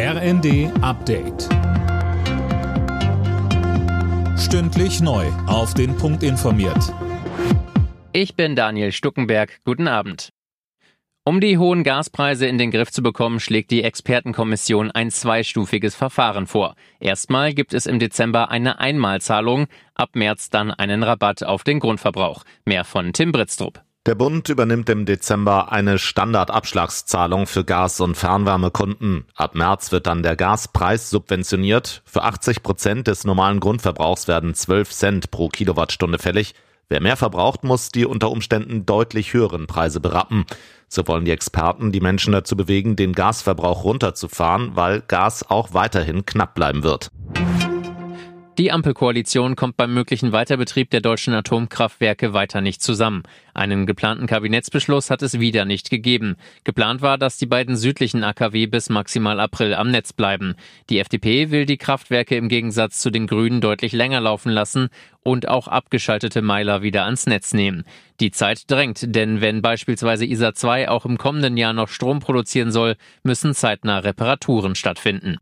RND Update. Stündlich neu. Auf den Punkt informiert. Ich bin Daniel Stuckenberg. Guten Abend. Um die hohen Gaspreise in den Griff zu bekommen, schlägt die Expertenkommission ein zweistufiges Verfahren vor. Erstmal gibt es im Dezember eine Einmalzahlung, ab März dann einen Rabatt auf den Grundverbrauch. Mehr von Tim Britztrup. Der Bund übernimmt im Dezember eine Standardabschlagszahlung für Gas- und Fernwärmekunden. Ab März wird dann der Gaspreis subventioniert. Für 80 Prozent des normalen Grundverbrauchs werden 12 Cent pro Kilowattstunde fällig. Wer mehr verbraucht, muss die unter Umständen deutlich höheren Preise berappen. So wollen die Experten die Menschen dazu bewegen, den Gasverbrauch runterzufahren, weil Gas auch weiterhin knapp bleiben wird. Die Ampelkoalition kommt beim möglichen Weiterbetrieb der deutschen Atomkraftwerke weiter nicht zusammen. Einen geplanten Kabinettsbeschluss hat es wieder nicht gegeben. Geplant war, dass die beiden südlichen AKW bis maximal April am Netz bleiben. Die FDP will die Kraftwerke im Gegensatz zu den Grünen deutlich länger laufen lassen und auch abgeschaltete Meiler wieder ans Netz nehmen. Die Zeit drängt, denn wenn beispielsweise ISA 2 auch im kommenden Jahr noch Strom produzieren soll, müssen zeitnah Reparaturen stattfinden.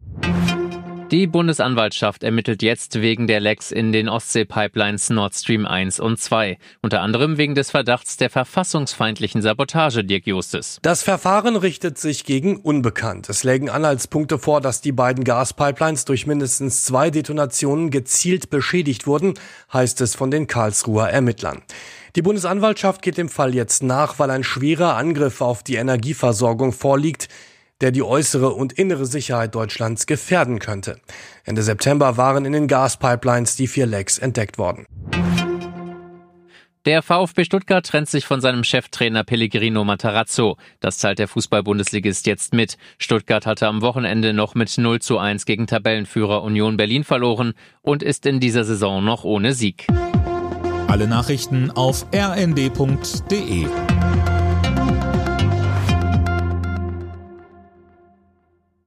Die Bundesanwaltschaft ermittelt jetzt wegen der Lecks in den Ostsee-Pipelines Nord Stream 1 und 2. Unter anderem wegen des Verdachts der verfassungsfeindlichen Sabotage, Dirk Justes. Das Verfahren richtet sich gegen Unbekannt. Es lägen Anhaltspunkte vor, dass die beiden Gaspipelines durch mindestens zwei Detonationen gezielt beschädigt wurden, heißt es von den Karlsruher Ermittlern. Die Bundesanwaltschaft geht dem Fall jetzt nach, weil ein schwerer Angriff auf die Energieversorgung vorliegt, der die äußere und innere Sicherheit Deutschlands gefährden könnte. Ende September waren in den Gaspipelines die vier Lecks entdeckt worden. Der VfB Stuttgart trennt sich von seinem Cheftrainer Pellegrino Matarazzo. Das zahlt der Fußball-Bundesligist jetzt mit. Stuttgart hatte am Wochenende noch mit 0 zu 1 gegen Tabellenführer Union Berlin verloren und ist in dieser Saison noch ohne Sieg. Alle Nachrichten auf rnd.de